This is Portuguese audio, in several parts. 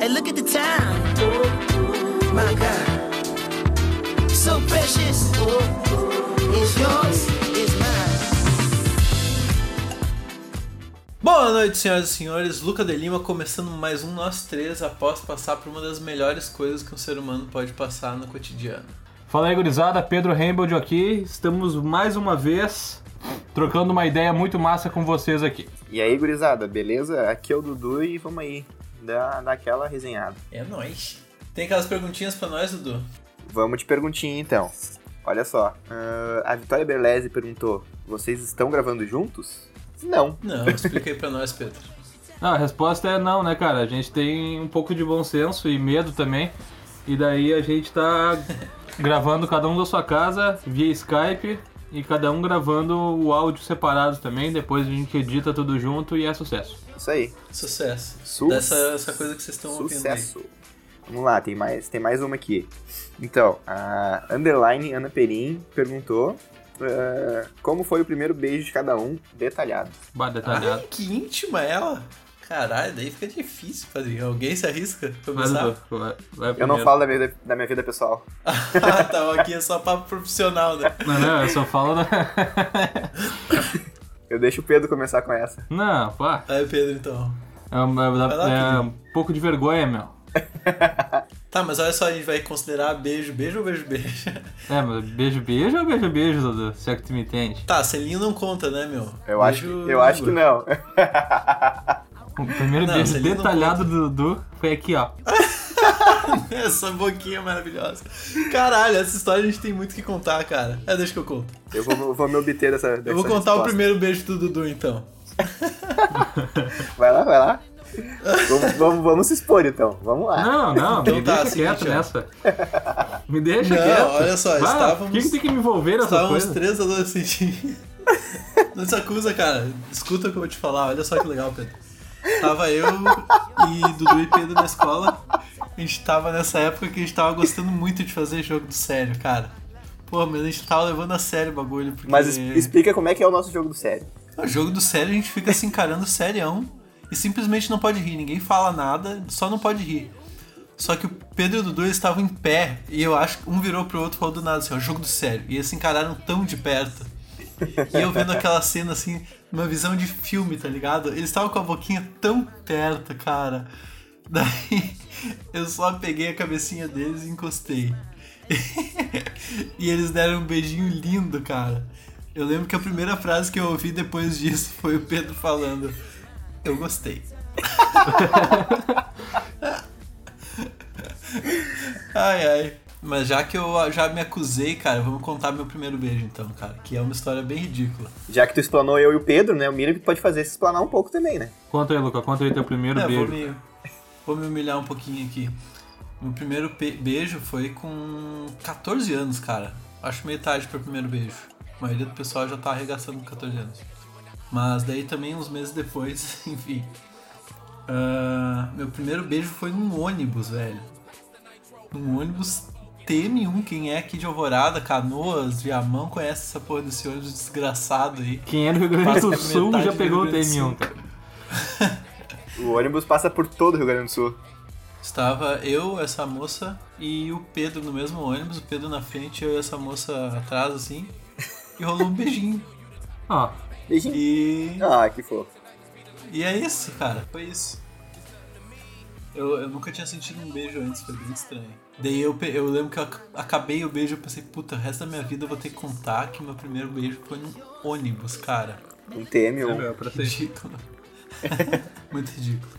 Hey, look at the time. My God. So precious. It's yours, it's mine. Boa noite, senhoras e senhores. Luca de Lima começando mais um Nós Três após passar por uma das melhores coisas que um ser humano pode passar no cotidiano. Fala aí, gurizada. Pedro Rainbold aqui. Estamos mais uma vez trocando uma ideia muito massa com vocês aqui. E aí, gurizada, beleza? Aqui é o Dudu e vamos aí dar, dar aquela resenhada. É nóis. Tem aquelas perguntinhas pra nós, Dudu? Vamos de perguntinha então. Olha só, ah, a Vitória Berlese perguntou: vocês estão gravando juntos? Não. Não, explica aí pra nós, Pedro. Ah, a resposta é não, né, cara? A gente tem um pouco de bom senso e medo também. E daí a gente tá gravando cada um da sua casa via Skype e cada um gravando o áudio separado também. Depois a gente edita tudo junto e é sucesso. Isso aí. Sucesso. Su- Dessa essa coisa que vocês estão ouvindo aí. Sucesso. Vamos lá, tem mais, tem mais uma aqui. Então, a Underline Ana Perim perguntou ah, como foi o primeiro beijo de cada um, detalhado. Bah, detalhado. Ai, que íntima ela. Caralho, daí fica difícil, padrinho. Alguém se arrisca começar? Vai, vai Eu não falo da minha, vida- da minha vida pessoal. ah, tá, aqui é só papo profissional, né? Não, não, eu só falo da... Eu deixo o Pedro começar com essa. Não, pá. Aí, Pedro, então. É, um- é- é um pouco de vergonha, meu. Tá, mas olha só, a gente vai considerar beijo, beijo ou beijo, beijo? É, mas beijo, beijo ou beijo, beijo, Dudu? Se é que tu me entende. Tá, selinho não conta, né, meu? Eu, acho, Beijo que- eu acho que não. O primeiro Não, beijo detalhado do Dudu foi aqui, ó. Essa boquinha maravilhosa. Caralho, essa história a gente tem muito que contar, cara. É, deixa que eu conto. Eu vou, vou me obter dessa, dessa Eu vou contar o resposta. primeiro beijo do Dudu, então. Vai lá, vai lá. vamos, vamos, vamos se expor então. Vamos lá. Não, não, Então me tá, deixa quieto nessa. Me deixa Não, quieto. olha só, Vai, estávamos- Por que, que tem que me envolver nessa Estávamos coisa? três adolescentes. Não se acusa, cara. Escuta o que eu vou te falar. Olha só que legal, Pedro. Tava eu e Dudu e Pedro na escola. A gente tava nessa época que a gente tava gostando muito de fazer jogo do sério, cara. Pô, mas a gente tava levando a sério o bagulho. Porque... Mas explica como é que é o nosso jogo do sério. O jogo do sério a gente fica se encarando serião e simplesmente não pode rir. Ninguém fala nada, só não pode rir. Só que o Pedro e o Dudu estavam em pé e eu acho que um virou pro outro e falou do nada assim, ó, jogo do sério. E eles se encararam tão de perto. E eu vendo aquela cena assim, numa visão de filme, tá ligado? Eles estavam com a boquinha tão perto, cara. Daí eu só peguei a cabecinha deles e encostei. e eles deram um beijinho lindo, cara. Eu lembro que a primeira frase que eu ouvi depois disso foi o Pedro falando: Eu gostei. ai, ai. Mas já que eu já me acusei, cara, vamos contar meu primeiro beijo então, cara. Que é uma história bem ridícula. Já que tu explanou eu e o Pedro, né? O Miriam pode fazer se explanar um pouco também, né? Conta aí, Luca, conta aí teu primeiro É, vou beijo. me, vou me humilhar um pouquinho aqui. Meu primeiro beijo foi com 14 anos, cara. Acho meio tarde pro primeiro beijo. A maioria do pessoal já tá arregaçando com 14 anos. Mas daí também, uns meses depois, enfim. Ah, meu primeiro beijo foi num ônibus, velho. Num ônibus TM1. Quem é aqui de Alvorada, Canoas, Viamão, conhece essa porra desse ônibus desgraçado aí. Quem é do Rio Grande do Sul já pegou o Rio Grande do TM1, Sul. cara. O ônibus passa por todo o Rio Grande do Sul. Estava eu, essa moça e o Pedro no mesmo ônibus, o Pedro na frente, eu e essa moça atrás, assim. E rolou um beijinho. Ó, Beijinho. E. Ah, que fofo. E é isso, cara. Foi isso. Eu, eu nunca tinha sentido um beijo antes, foi bem estranho. Daí eu, eu lembro que eu ac- acabei o beijo e pensei, puta, o resto da minha vida eu vou ter que contar que meu primeiro beijo foi num ônibus, cara. Um TM1. é pra ser. Ridículo. Muito ridículo.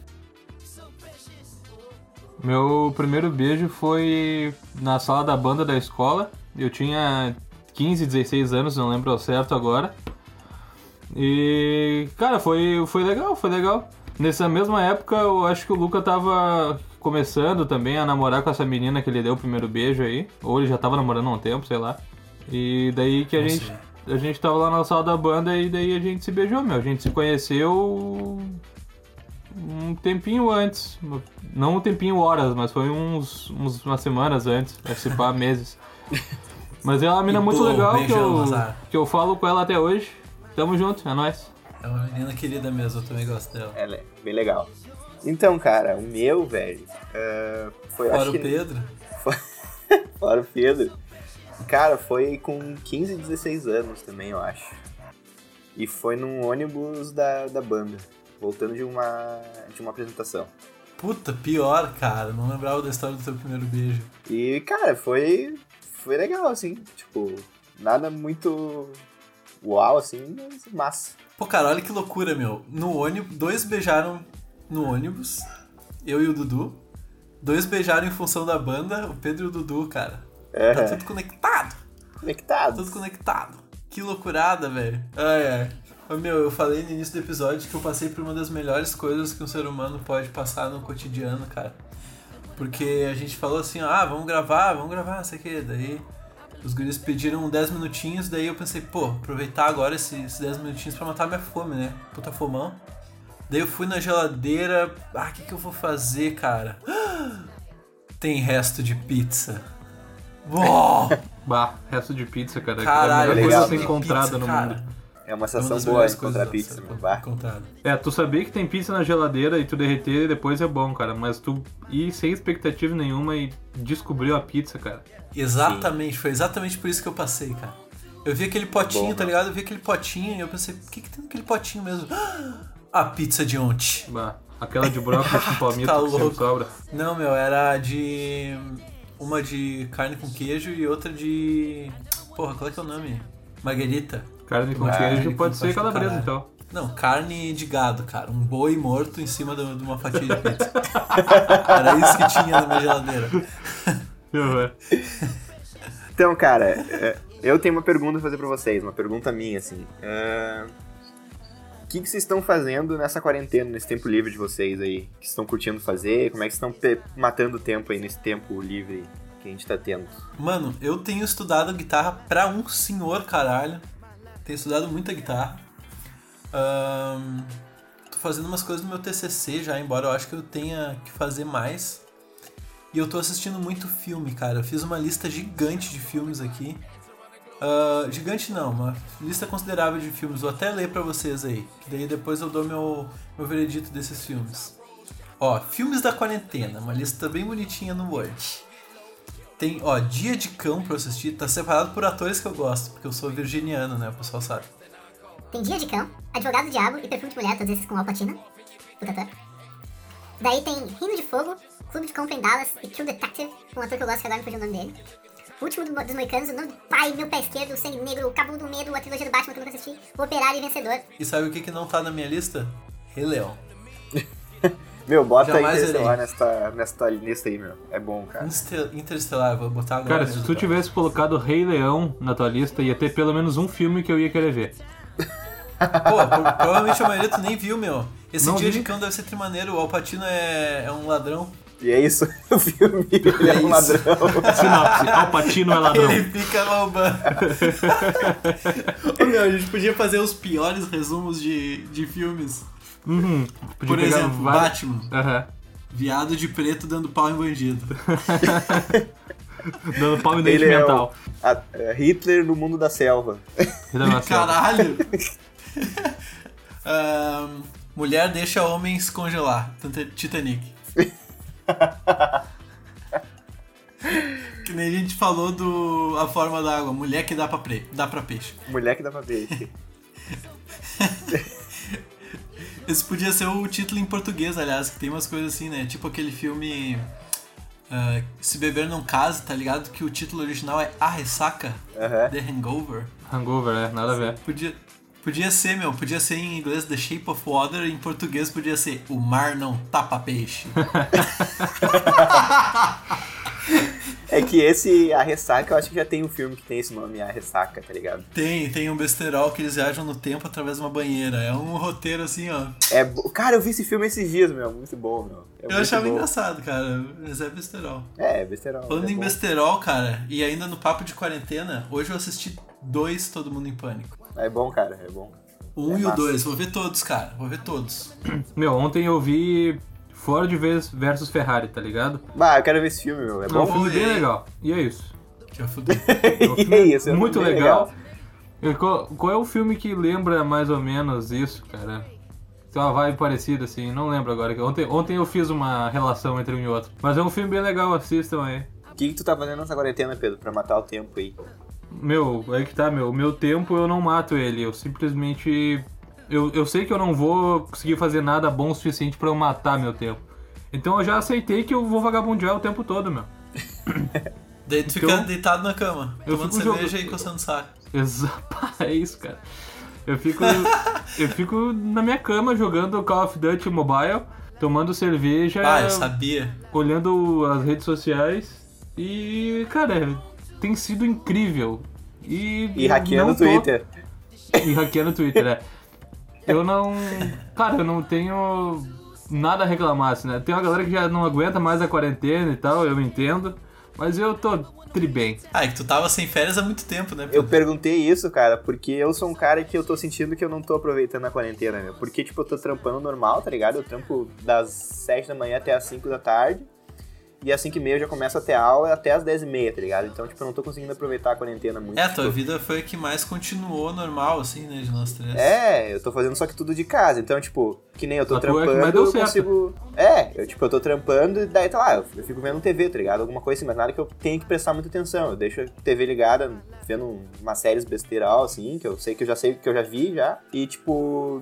Meu primeiro beijo foi na sala da banda da escola. Eu tinha 15, 16 anos, não lembro ao certo agora. E, cara, foi, foi legal, foi legal. Nessa mesma época, eu acho que o Luca tava começando também a namorar com essa menina que ele deu o primeiro beijo aí. Ou ele já tava namorando há um tempo, sei lá. E daí que a Não gente, sei. a gente tava lá na sala da banda e daí a gente se beijou, meu. A gente se conheceu um tempinho antes. Não um tempinho horas, mas foi uns, uns umas semanas antes, participar meses. Mas é uma mina muito legal que eu, que eu falo com ela até hoje. Tamo junto, é nóis. É uma menina querida mesmo, eu também gosto dela. Ela é bem legal. Então, cara, o meu, velho, é, foi Fora o que Pedro. Fora o Pedro. Cara, foi com 15, 16 anos também, eu acho. E foi num ônibus da, da banda, voltando de uma, de uma apresentação. Puta, pior, cara. Não lembrava da história do teu primeiro beijo. E, cara, foi, foi legal, assim. Tipo, nada muito uau, assim, mas massa. Pô, cara, olha que loucura, meu. No ônibus, dois beijaram no ônibus, eu e o Dudu. Dois beijaram em função da banda, o Pedro e o Dudu, cara. É, Tá tudo conectado. conectado. Tudo conectado. Que loucurada, velho. Ai, ai. Meu, eu falei no início do episódio que eu passei por uma das melhores coisas que um ser humano pode passar no cotidiano, cara. Porque a gente falou assim, ah, vamos gravar, vamos gravar, sei o que. Daí os guris pediram 10 minutinhos, daí eu pensei, pô, aproveitar agora esses 10 minutinhos pra matar minha fome, né? Puta fomão. Daí eu fui na geladeira, ah, o que, que eu vou fazer, cara? Tem resto de pizza. Uou! Bah, resto de pizza, cara. Caralho, é a melhor coisa encontrada no cara. mundo. É uma É sensação das boa encontrar pizza, meu. Bah. encontrado. É, tu saber que tem pizza na geladeira e tu derreter depois é bom, cara. Mas tu ir sem expectativa nenhuma e descobrir a pizza, cara. Exatamente, foi exatamente por isso que eu passei, cara. Eu vi aquele potinho, Bom, tá ligado? Eu vi aquele potinho e eu pensei, o que, que tem naquele potinho mesmo? A pizza de ontem. Bah, aquela de brócolis com palmito Tá que sempre sobra. Não, meu, era de. Uma de carne com queijo e outra de. Porra, qual é que é o nome? Marguerita. Carne com queijo carne pode com ser calabresa, então. Não, carne de gado, cara. Um boi morto em cima de uma fatia de pizza. Era isso que tinha na minha geladeira. Então, cara, é, eu tenho uma pergunta pra fazer pra vocês, uma pergunta minha, assim. É, O que, que vocês estão fazendo nessa quarentena, nesse tempo livre de vocês aí? O que vocês estão curtindo fazer? Como é que vocês estão matando o tempo aí nesse tempo livre que a gente tá tendo? Mano, eu tenho estudado guitarra pra um senhor caralho. Tenho estudado muita guitarra. Ahn, tô fazendo umas coisas no meu TCC já, embora eu acho que eu tenha que fazer mais. E eu tô assistindo muito filme, cara. Eu fiz uma lista gigante de filmes aqui. Ah, gigante não, uma lista considerável de filmes. Vou até ler pra vocês aí. Que daí depois eu dou meu, meu veredito desses filmes. Ó, filmes da quarentena. Uma lista bem bonitinha no Word. Tem, ó, Dia de Cão pra eu assistir. Tá separado por atores que eu gosto, porque eu sou virginiano, né? O pessoal sabe. Tem Dia de Cão, Advogado do Diabo e Perfume de Mulher, todos esses com Alpatina. Puta ator. Daí tem Rino de Fogo, Clube de Compra em Dallas e True Detective, um ator que eu gosto que agora me fugiu o nome dele. O último do- dos Moicanos, o nome do pai, meu pé esquerdo, o Sangue Negro, o Cabo do Medo, a trilogia do Batman que eu nunca assisti, o Operário e Vencedor. E sabe o que, que não tá na minha lista? Rei Leão. Meu, bota Jamais Interestelar nesta, nesta lista aí, meu. É bom, cara. Interestelar, vou botar agora. Cara, se tu tá? tivesse colocado Rei Leão na tua lista, ia ter pelo menos um filme que eu ia querer ver. Pô, pro- provavelmente a maioria tu nem viu, meu. Esse Não Dia vi. de Cão deve ser trimaneiro. O Alpatino é, é um ladrão. E é isso, o filme, ele é, É um ladrão. Sinopse, Alpatino é ladrão. Ele fica roubando. Ô, meu, a gente podia fazer os piores resumos de, de filmes. Uhum. Podia Por pegar exemplo, vários- Batman. Aham. Viado de preto dando pau em bandido. Dando pau em dente Ele é o- mental. a- é Hitler no mundo da selva. Caralho! Ahn, mulher deixa homens congelar. Titanic. que nem a gente falou do A Forma da Água. Mulher que dá pra, pre, dá pra peixe. Mulher que dá pra ver. Esse podia ser o título em português, aliás, que tem umas coisas assim, né? Tipo aquele filme ah, Se Beber Não Case, tá ligado? Que o título original é A Ressaca, Aham. The Hangover. Hangover, é, nada a ver. Podia, podia ser, meu, podia ser em inglês The Shape of Water, em português podia ser O Mar Não Tapa Peixe. É que esse, A Ressaca, eu acho que já tem um filme que tem esse nome, A Ressaca, tá ligado? tem, tem um besterol que eles viajam no tempo através de uma banheira. É um roteiro assim, ó. É, cara, eu vi esse filme esses dias, meu. Muito bom, meu. É Eu achava bom. engraçado, cara, mas é besterol. É, besterol. Falando é em bom. besterol, cara, e ainda no papo de quarentena, hoje eu assisti dois Todo Mundo em Pânico. É bom, cara, é bom. O um É e o massa. dois, vou ver todos, cara, vou ver todos. Meu, ontem eu vi Ford versus Ferrari, tá ligado? Bah, eu quero ver esse filme, meu. É É um bom. filme bem Oi. legal. E é isso. Fudei. É filme é isso, é muito bem legal. E Qual, qual é o filme que lembra mais ou menos isso, cara? tem uma vibe parecida, assim, não lembro agora. Ontem, ontem eu fiz uma relação entre um e outro. Mas é um filme bem legal, assistam aí. O que, que tu tá fazendo nessa quarentena, Pedro, pra matar o tempo aí? Meu, é que tá, meu. O meu tempo eu não mato ele. Eu simplesmente. Eu, eu sei que eu não vou conseguir fazer nada bom o suficiente pra eu matar meu tempo. Então eu já aceitei que eu vou vagabundear o tempo todo, meu. Daí tu Então, fica deitado na cama, eu tomando fico cerveja jogando- e coçando o saco. Exato, é isso, cara. Eu fico. eu fico na minha cama jogando Call of Duty Mobile, tomando cerveja, Ah, eu sabia. olhando as redes sociais e, cara, tem sido incrível. E, E hackeando o tô- Twitter. E hackeando o Twitter, é. Eu não. Cara, eu não tenho nada a reclamar, assim, né? Tem uma galera que já não aguenta mais a quarentena e tal, eu entendo. Mas eu tô tri bem. Ah, é que tu tava sem férias há muito tempo, né? Eu perguntei isso, cara, porque eu sou um cara que eu tô sentindo que eu não tô aproveitando a quarentena, meu. Porque, tipo, eu tô trampando normal, tá ligado? Eu trampo das 7 da manhã até as 5 da tarde. E às 5 e meia eu já começo a ter aula até as 10 e meia, tá ligado? Então, tipo, eu não tô conseguindo aproveitar a quarentena muito. É, a tua tipo, vida foi a que mais continuou normal, assim, né, de nós três. É, eu tô fazendo só que tudo de casa. Então, tipo, que nem eu tô A é trampando, deu eu certo. consigo. É, eu, tipo, eu tô trampando e daí tá lá, eu, fico vendo TV, tá ligado? Alguma coisa assim, mas nada que eu tenha que prestar muita atenção. Eu deixo a TV ligada, vendo umas séries besteiral, assim, que eu sei que eu já sei, que eu já vi já. E, tipo,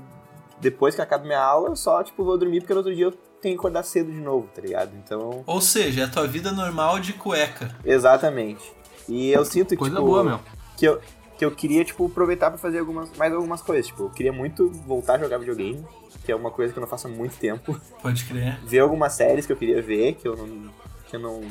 depois que acaba minha aula, eu só, tipo, vou dormir porque no outro dia eu tenho que acordar cedo de novo, tá ligado? Então, Ou seja, é a tua vida normal de cueca. exatamente. E eu sinto que, Coisa tipo, boa, meu. que eu, que eu queria, tipo, aproveitar pra fazer algumas, mais algumas coisas. Tipo, eu queria muito voltar a jogar videogame, que é uma coisa que eu não faço há muito tempo. Pode crer. Ver algumas séries que eu queria ver, que eu não. que eu não.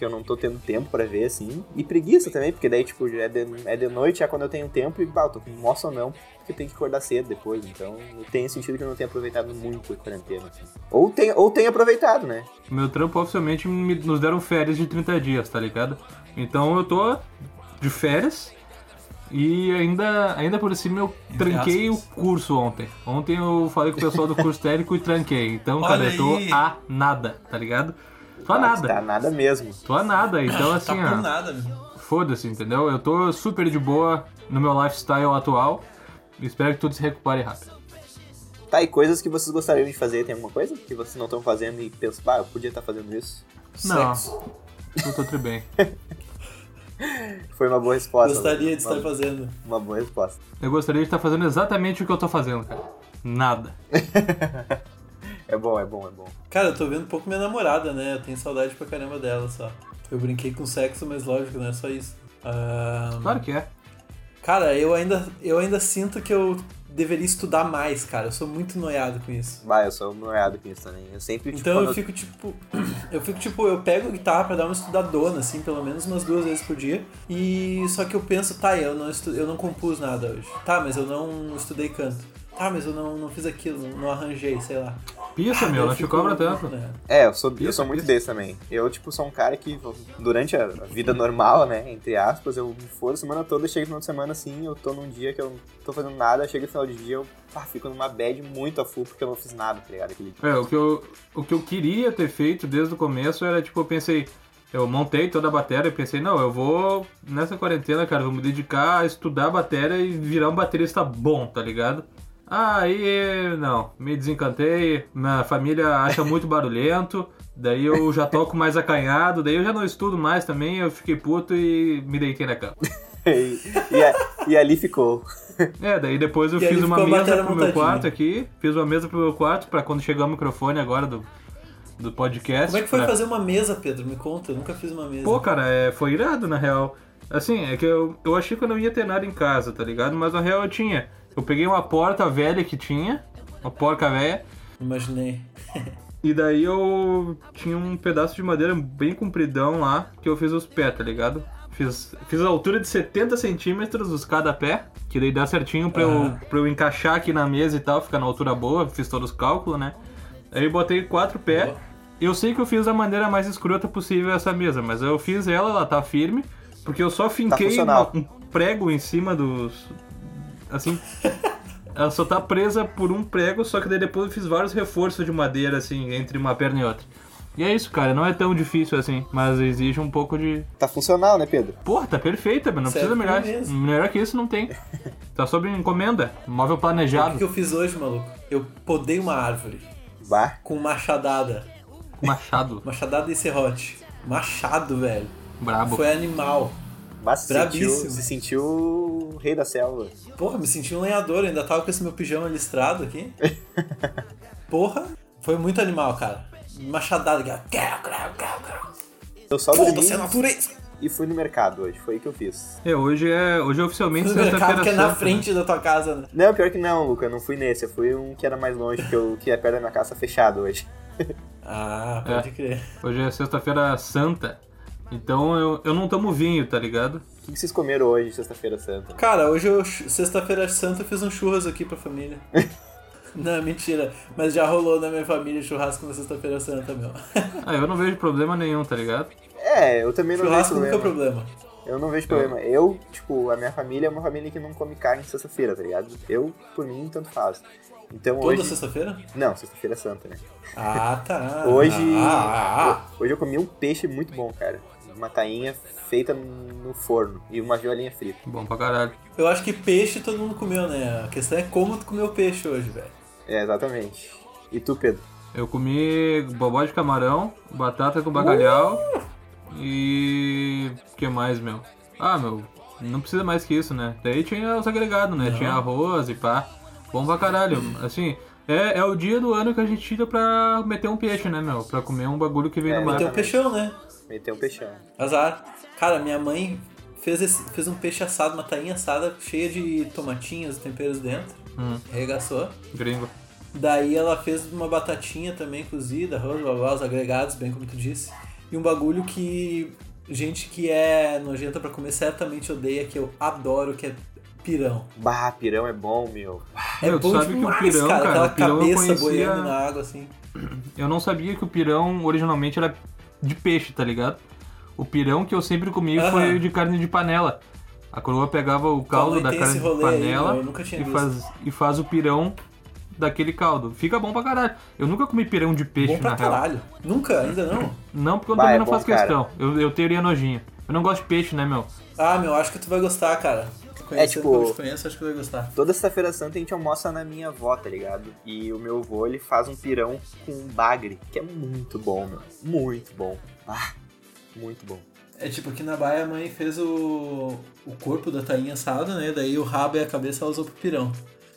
Que eu não tô tendo tempo pra ver, assim. E preguiça também, porque daí, tipo, é de, é de noite, é quando eu tenho tempo e, bah, eu tô com moça ou não, porque eu tenho que acordar cedo depois. Então, eu tenho sentido que eu não tenho aproveitado muito a quarentena, assim. Ou tenho, ou tenho aproveitado, né? Meu trampo oficialmente me- nos deram férias de 30 dias, tá ligado? Então eu tô de férias e ainda, ainda por cima eu Entre tranquei o curso ontem. Ontem eu falei com o pessoal do curso técnico e tranquei. Então, cara, Olha eu tô aí. a nada, tá ligado? Tô a Ah, nada. Tá nada mesmo. Tô a nada. Então, Tá assim, por ó. nada. Foda-se, entendeu? Eu tô super de boa no meu lifestyle atual. Espero que tudo se recupere rápido. Tá, e coisas que vocês gostariam de fazer, tem alguma coisa que vocês não estão fazendo e pensam, bah, eu podia estar fazendo isso? Não. Sexo. Eu tô tri bem. Foi uma boa resposta. Gostaria de uma, estar fazendo. Uma boa resposta. Eu gostaria de estar fazendo exatamente o que eu tô fazendo, cara. Nada. É bom, é bom, é bom. Cara, eu tô vendo um pouco minha namorada, né? Eu tenho saudade pra caramba dela só. Eu brinquei com sexo, mas lógico, não é só isso. Ah, Claro que é. Cara, eu ainda, eu ainda sinto que eu deveria estudar mais, cara. Eu sou muito noiado com isso. Bah, eu sou noiado com isso também. Eu sempre, tipo, Então eu fico tipo. Eu fico tipo, eu pego a guitarra pra dar uma estudadona, assim, pelo menos umas duas vezes por dia. E só que eu penso, tá, eu não, estu... eu não compus nada hoje. Tá, mas eu não estudei canto. Tá, mas eu não, não fiz aquilo, não, não arranjei, sei lá. Pisa, meu, Eu não te cobra tanto. né? É, eu sou, eu Isso, sou muito isso. desse também. Eu, tipo, sou um cara que, durante a vida normal, né, entre aspas, eu me for a semana toda, chego no final de semana assim, eu tô num dia que eu não tô fazendo nada, chega no final de dia, eu pá, fico numa bad muito a full porque eu não fiz nada, tá ligado? Aquele. É, o que, eu, o que eu queria ter feito desde o começo era, tipo, eu pensei, eu montei toda a bateria e pensei, não, eu vou, nessa quarentena, cara, vou me dedicar a estudar a bateria e virar um baterista bom, tá ligado? Aí, não, me desencantei, minha família acha muito barulhento, daí eu já toco mais acanhado, daí eu já não estudo mais também, eu fiquei puto e me deitei na cama. E, e, a- e ali ficou. É, daí depois eu E fiz uma mesa pro meu quarto aqui, fiz uma mesa pro meu quarto pra quando chegar o microfone agora do, do podcast. Como é que foi pra- fazer uma mesa, Pedro? Me conta, eu nunca fiz uma mesa. Pô, cara, é, foi irado na real. Assim, é que eu, eu achei que eu não ia ter nada em casa, tá ligado? Mas na real eu tinha. Eu peguei uma porta velha que tinha, uma porca velha, Imaginei. e daí eu tinha um pedaço de madeira bem compridão lá, que eu fiz os pés, tá ligado? Fiz, fiz a altura de 70 centímetros os cada pé, que daí dá certinho pra, eu, Aham. pra eu encaixar aqui na mesa e tal, ficar na altura boa, fiz todos os cálculos, né? Aí eu botei quatro pés. Boa. Eu sei que eu fiz da maneira mais escrota possível essa mesa, mas eu fiz ela, ela tá firme, porque eu só finquei funcional. uma- um prego em cima dos. Assim. ela só tá presa por um prego, só que daí depois eu fiz vários reforços de madeira, assim, entre uma perna e outra. E é isso, cara, não é tão difícil assim, mas exige um pouco de. Tá funcional, né, Pedro? Porra, tá perfeita, mas não Serve precisa melhor. pra mesa. Melhor que isso não tem. Tá sob encomenda, móvel O planejado. que, que eu fiz hoje, maluco? eu podei uma árvore Bah, com machadada. Machado. Machadada e serrote. Machado, velho. Brabo. Foi animal. Bah se, sentiu, se sentiu o rei da selva. Porra, me senti um lenhador, ainda tava com esse meu pijama listrado aqui. Porra, foi muito animal, cara. Machadada, aqui, ó. Eu só dormi Foda-se a natureza. e fui no mercado hoje, foi o que eu fiz. É, hoje é, hoje é oficialmente No mercado sexta-feira que é na santa, frente da tua casa, né? Não, pior que não, Luca, eu não fui nesse, eu fui um que era mais longe, que, eu, que é perto da minha casa fechado hoje. Ah, pode É. crer. né? Hoje é sexta-feira santa. Então eu, eu não tomo vinho, tá ligado? O que que vocês comeram hoje, sexta-feira santa? Cara, hoje, eu, sexta-feira santa, eu fiz um churras aqui pra família. Não, mentira. Mas já rolou na minha família churrasco na sexta-feira santa, meu. Ah, eu não vejo problema nenhum, tá ligado? É, eu também não vejo Churrasco nunca é problema. problema. Eu não vejo problema. Eu, tipo, a minha família é uma família que não come carne sexta-feira, tá ligado? Eu, por mim, tanto faz. Então Toda hoje. sexta-feira? Não, sexta-feira é santa, né? Ah, tá. Hoje. Ah, ah, Hoje eu comi um peixe muito bom, cara. Uma tainha feita no forno e uma violinha frita. Bom pra caralho. Eu acho que peixe todo mundo comeu, né? A questão é como tu comeu peixe hoje, velho. É, exatamente. E tu, Pedro? Eu comi bobó de camarão, batata com bacalhau e. O que mais, meu? Ah, meu, não precisa mais que isso, né? Daí tinha os agregados, né? Tinha arroz e pá. Bom pra caralho. Assim, é, é o dia do ano que a gente tira pra meter um peixe, né, meu? Pra comer um bagulho que vem É, do mar. Tem um peixão, né? Meteu um peixão. Azar. Cara, minha mãe fez, esse- fez um peixe assado, uma tainha assada cheia de tomatinhos e temperos dentro. Hum. Arregaçou. Gringo. Daí ela fez uma batatinha também cozida, arroz, blá, blá, os agregados, bem como tu disse. E um bagulho que gente que é nojenta pra comer certamente odeia, que eu adoro, que é pirão. Bah, pirão é bom, meu. É Meu, tu bom sabe que o demais, pirão, cara, cara, aquela pirão eu cabeça conhecia- boiando na água, assim. Eu não sabia que o pirão originalmente era de peixe, tá ligado? O pirão que eu sempre comi foi de carne de panela. A coroa pegava o caldo da carne de aí, panela eu tinha e, faz, e faz o pirão daquele caldo. Fica bom pra caralho. Eu nunca comi pirão de peixe, Bom pra na real. caralho. Nunca, ainda não. Não, porque eu também é não bom, faço cara. questão. Eu, eu teria nojinho. Eu não gosto de peixe, né, meu? Ah, meu, acho que tu vai gostar, cara. Conhecendo tipo- te conheço, acho que vai gostar. Toda sexta-feira santa a gente almoça na minha avó, tá ligado? E o meu avô, ele faz um pirão com bagre, que é muito bom, meu. Muito bom. Ah, muito bom. É tipo, aqui na Baia a mãe fez o, o corpo da tainha assada, né? Daí o rabo e a cabeça ela usou pro pirão.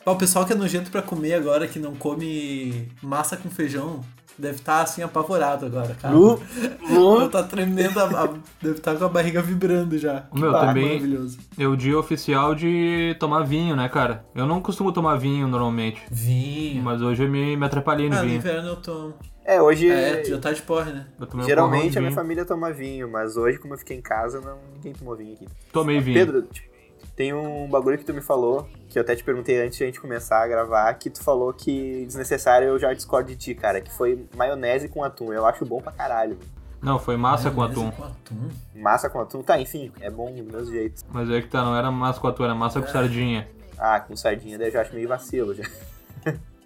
Ó, o pessoal que é nojento pra comer agora, que não come massa com feijão, deve estar assim apavorado agora, cara. Nu, nu. tá tremendo, a, a- deve estar com a barriga vibrando já. O meu Bah, também- Maravilhoso. É o dia oficial de tomar vinho, né, cara? Eu não costumo tomar vinho normalmente. Vinho. Mas hoje eu me, me atrapalhei no Ah, no vinho. inverno eu tomo. É, hoje. É, tu já tá de porre, né? Um Geralmente a minha família toma vinho, mas hoje, como eu fiquei em casa, não, ninguém tomou vinho aqui. Tomei vinho. Pedro, tipo, tem um bagulho que tu me falou, que eu até te perguntei antes de a gente começar a gravar, que tu falou que desnecessário eu já discordo de ti, cara, que foi maionese com atum. Eu acho bom pra caralho. Não, foi massa com atum. Com atum. Massa com atum, tá, enfim, é bom do mesmo jeito. Mas é que tá, não era massa com atum, era massa com sardinha. Ah, com sardinha, daí eu já acho meio vacilo já.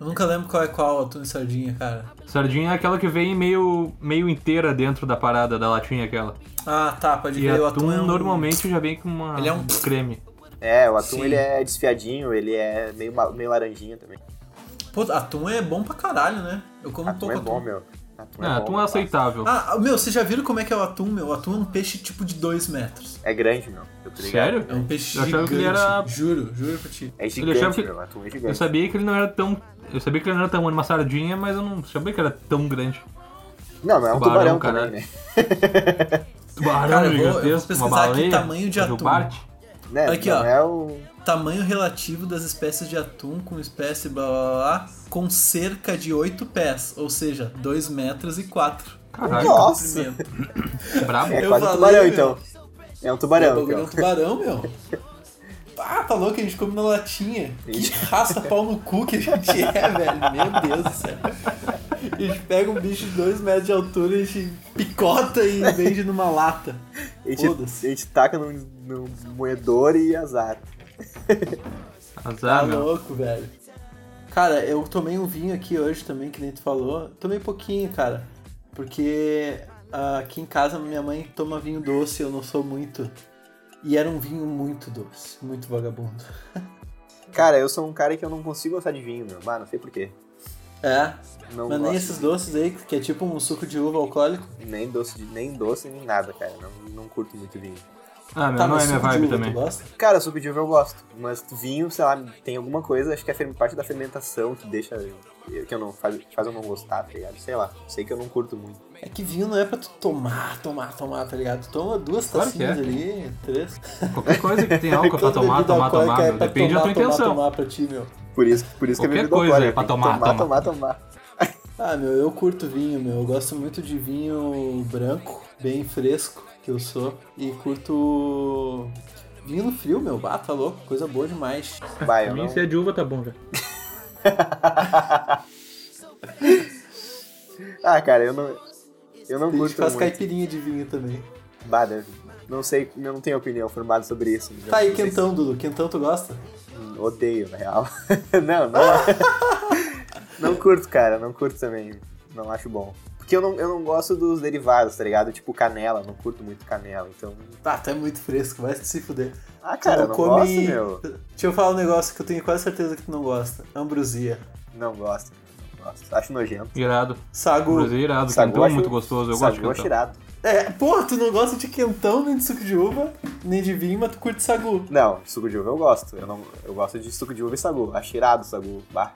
Eu nunca lembro qual é qual atum e sardinha, cara. Sardinha é aquela que vem meio, meio inteira dentro da parada, da latinha aquela. Ah, tá, pode E ver. O atum atum é um... normalmente já vem com uma Ele é um- creme. É, o atum Sim. ele é desfiadinho, ele é meio, meio laranjinha também. Pô, atum é bom pra caralho, né? Eu como Atum pouco é atum. bom, meu. Atum Ah, bom, atum é aceitável. Ah, meu, vocês já viram como é que é o atum, meu? O atum é um peixe tipo de 2 metros. É grande, meu. Eu. Sério? É um peixe Eu gigante. que ele era- Juro, juro pra ti. É Eu gigante, achava que- meu. Atum é Eu gigante. sabia que ele não era tão. Eu sabia que ele não era tão uma sardinha, mas eu não sabia que era tão grande. Não, não é um Tubarão, tubarão, também, né? Tubarão Cara, eu vou- eu vou pesquisar uma aqui baleia, tamanho de atum. Né? Aqui, não ó. é o... Tamanho relativo das espécies de atum com espécie blá blá blá, com cerca de 8 pés, ou seja, 2 metros e 4. Caralho, Nossa! brabo. É Eu quase um falei, tubarão, meu. então. É um O tubarão, bagulho é então. um tubarão, meu. Ah, tá louco, a gente come na latinha. Que raça pau no cu que a gente é, velho. Meu Deus do céu. A gente pega um bicho de 2 metros de altura e a gente picota e vende numa lata. A gente, a gente taca no, no moedor e azar. Azar, Tá meu. louco, velho. Cara, eu tomei um vinho aqui hoje também, que nem tu falou. Tomei pouquinho, cara. Porque ah, aqui em casa minha mãe toma vinho doce, eu não sou muito. E era um vinho muito doce, muito vagabundo. Cara, eu sou um cara que eu não consigo gostar de vinho, meu. Bah, não sei porquê. É, Não mas nem gosto. esses doces aí, que é tipo um suco de uva alcoólico. Nem doce, de- nem doce, nem nada, cara. Não, não curto muito vinho. Ah, meu, Tá, não é minha vibe uva também. Cara, suco de uva eu gosto. Mas vinho, sei lá, tem alguma coisa, acho que é parte da fermentação que deixa. que eu não faz, faz eu não gostar, tá ligado? Sei lá. Sei que eu não curto muito. É que vinho não é pra tu tomar, tomar, tomar, tá ligado? Tu toma duas Claro tacinhas é. ali, três. Qualquer coisa que tem álcool pra tomar, tomar, alcoólica tomar, é meu. pra Depende tomar, da tua tomar, intenção. tomar pra ti, meu. Por isso, por isso que Qualquer eu bebido coisa alcoólica, é pra que tomar, tomar, toma. tomar, tomar. Ah, meu, eu curto vinho, meu. Eu gosto muito de vinho branco, bem fresco, que eu sou. E curto vinho no frio, meu. Ah, tá louco. Coisa boa demais. Vai, Pra eu mim, não... se é de uva, tá bom já. Ah, cara, eu não... Eu não curto que faz muito. caipirinha de vinho também. Bah, deve- Não sei, eu não tenho opinião formada sobre isso. Tá aí, Não quentão, Dudu. Quentão tu gosta? Hum, Odeio, na real. não, não. não curto, cara. Não curto também. Não acho bom. Porque eu não, eu não gosto dos derivados, tá ligado? Tipo canela. Não curto muito canela. Então. Tá, tu é muito fresco. Vai se fuder. Ah, Tu cara, eu não gosto, meu. Deixa eu falar um negócio que eu tenho quase certeza que tu não gosta. Ambrosia. Não gosto. Não gosto. Acho nojento. Irado. Sagu. Brasil irado. Sagu Quentão é acho- muito gostoso. Eu Sagu gosto de acho irado. É, porra, tu não gosta de quentão, nem de suco de uva, nem de vinho, mas tu curte sagu. Não, suco de uva eu gosto. Eu, não, eu gosto de suco de uva e sagu. Acho irado sagu. Bah.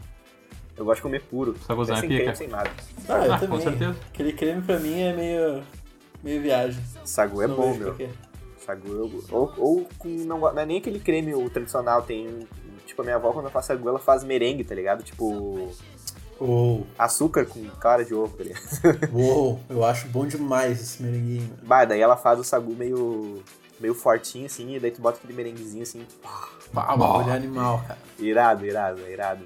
Eu gosto de comer puro. Saguzão é sem pica. creme, sem nada. Ah, eu Ah, com também. certeza. Aquele creme pra mim é meio. meio viagem. Sagu é Não bom, meu. Sagu eu gosto. Ou, ou com. Não, não é nem aquele creme o tradicional, tem. Tipo, a minha avó quando ela faz sagu, ela faz merengue, tá ligado? Tipo. Uou, Açúcar com clara de ovo, tá ligado? uou, eu acho bom demais esse merenguinho. Bah, daí ela faz o sagu meio. meio fortinho assim, e daí tu bota aquele merenguezinho assim. Pá, bagulho é animal, cara. Irado, irado, irado.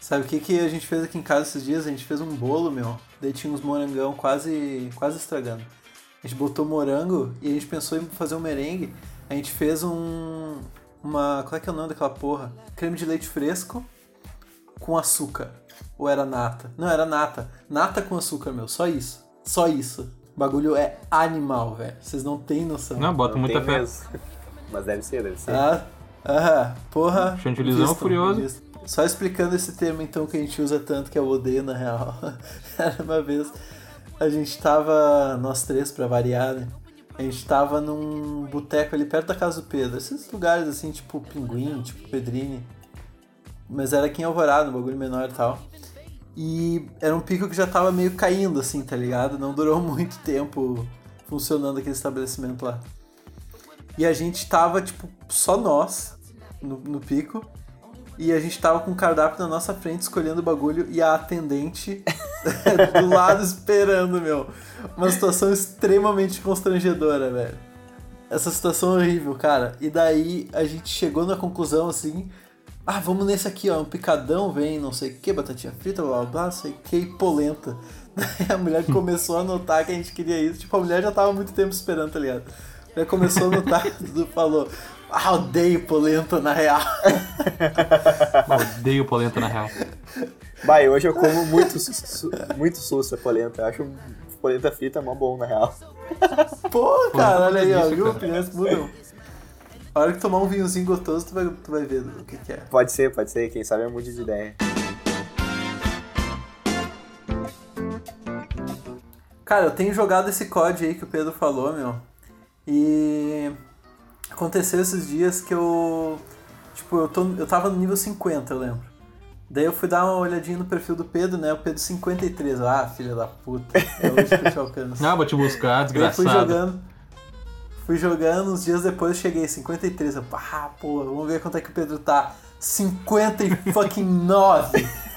Sabe o que, que a gente fez aqui em casa esses dias? A gente fez um bolo, meu. Daí tinha uns morangão quase, quase estragando. A gente botou morango e a gente pensou em fazer um merengue. A gente fez um. Uma. Qual é que é o nome daquela porra? Creme de leite fresco com açúcar. Ou era nata? Não, era nata. Nata com açúcar, meu. Só isso. Só isso. O bagulho é animal, velho. Vocês não têm noção. Não, bota Não muita fé. Mas deve ser, deve ser. Ah, ah, porra. Chantilizão furioso. invistam. Só explicando esse termo então que a gente usa tanto que eu odeio na real. Era uma vez a gente tava, nós três pra variar, né? A gente tava num boteco ali perto da casa do Pedro. Esses lugares assim, tipo Pinguim, tipo Pedrini. Mas era aqui em Alvorada, um bagulho menor e tal. E era um pico que já tava meio caindo, assim, tá ligado? Não durou muito tempo funcionando aquele estabelecimento lá. E a gente tava, tipo, só nós no, no pico. E a gente tava com o cardápio na nossa frente, escolhendo o bagulho, e a atendente do lado esperando, meu. Uma situação extremamente constrangedora, velho. Essa situação horrível, cara. E daí a gente chegou na conclusão assim. Ah, vamos nesse aqui, ó. Um picadão, vem não sei o que, batatinha frita, blá blá blá, não sei o que, e polenta. Daí a mulher começou a notar que a gente queria isso. Tipo, a mulher já tava muito tempo esperando, tá ligado? A mulher começou a notar, tudo falou. Ah, odeio polenta na real. Odeio polenta na real. Bah, hoje eu como muito, su- su- muito sussa polenta. Eu acho polenta frita mó bom, na real. Pô, cara, olha aí, ó, viu? Opiniões mudam. A hora que tomar um vinhozinho gostoso, tu vai, tu vai ver o que, que é. Pode ser, pode ser. Quem sabe eu mude de ideia. Cara, eu tenho jogado esse COD aí que o Pedro falou, meu. E aconteceu esses dias que eu. Tipo, eu, tô, eu tava no nível 50, eu lembro. Daí eu fui dar uma olhadinha no perfil do Pedro, né? O Pedro 53. Ah, filha da puta. É hoje que eu te alcanço. Ah, vou te buscar, Daí eu fui desgraçado. jogando. Fui jogando, uns dias depois eu cheguei 53. Eu, ah, pô, vamos ver quanto é que o Pedro tá. 50 e fucking 9.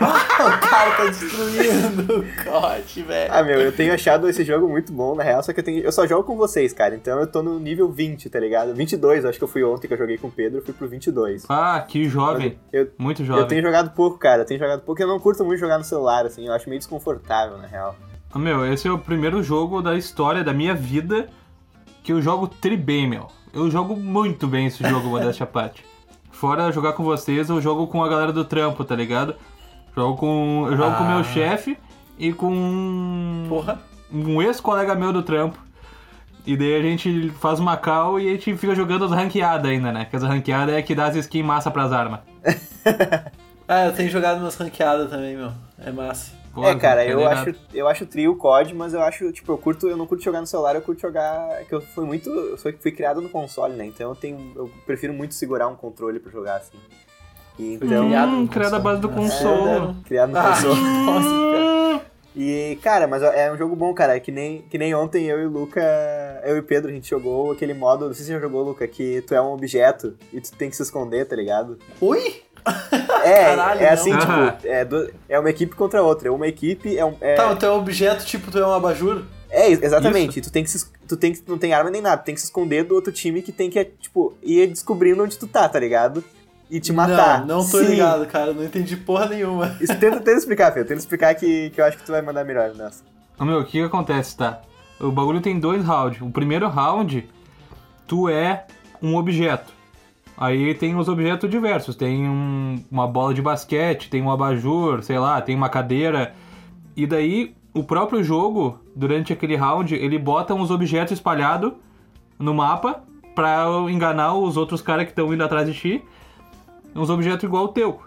ah, o cara tá destruindo o COD, velho. Ah, meu, eu tenho achado esse jogo muito bom, na real, só que eu, tenho, eu só jogo com vocês, cara. Então eu tô no nível 20, tá ligado? 22, acho que eu fui ontem que eu joguei com o Pedro, eu fui pro 22. Ah, que jovem. Eu, Muito jovem. eu tenho jogado pouco, cara. Eu tenho jogado pouco. Eu não curto muito jogar no celular, assim. Eu acho meio desconfortável, na real. Ah, Meu, esse é o primeiro jogo da história da minha vida que eu jogo tri bem, meu. Eu jogo muito bem esse jogo, modéstia à parte. Fora jogar com vocês, eu jogo com a galera do trampo, tá ligado? Jogo com. Eu jogo com o Ah. meu chefe e com Porra. um ex-colega meu do trampo. E daí a gente faz uma call e a gente fica jogando as ranqueadas ainda, né? Que as ranqueadas é que dá as skins massa pras armas. Ah, eu tenho jogado umas ranqueadas também, meu. É massa. Pô, é, cara, eu acho, eu acho trio o COD, mas eu acho, tipo, eu curto, eu não curto jogar no celular, eu curto jogar. é Que eu fui muito. Eu fui, fui criado no console, né? Então eu tenho. Eu prefiro muito segurar um controle pra jogar assim. E, então. criado Hum, no criado à base do console. console. É, né? Criado no Ah, console. nossa, cara. E, cara, mas é um jogo bom, cara. É que nem, que nem ontem eu e o Luca, eu e o Pedro, a gente jogou aquele modo, não sei se você já jogou, Luca, que tu é um objeto e tu tem que se esconder, tá ligado? Oi? É, Caralho, é assim, tipo, é, do- é uma equipe contra outra. Uma equipe é um. É, Tá, tu é um objeto, tipo, tu é um abajur? é, exatamente. Tu tem que se, tu tem que não tem arma nem nada, tu tem que se esconder do outro time que tem que, tipo, ir descobrindo onde tu tá, tá ligado? E te matar. Não, não tô Sim. ligado, cara. Não entendi porra nenhuma. Isso, tenta, tenta explicar, Fê. Tenta explicar que, que eu acho que tu vai mandar melhor nessa. Ô, Meu, o que, que acontece, tá? O bagulho tem dois rounds. O primeiro round, tu é um objeto. Aí tem os objetos diversos. Tem um- uma bola de basquete, tem um abajur, sei lá, tem uma cadeira. E daí, o próprio jogo, durante aquele round, ele bota uns objetos espalhados no mapa pra enganar os outros caras que estão indo atrás de ti. Uns objetos igual o teu.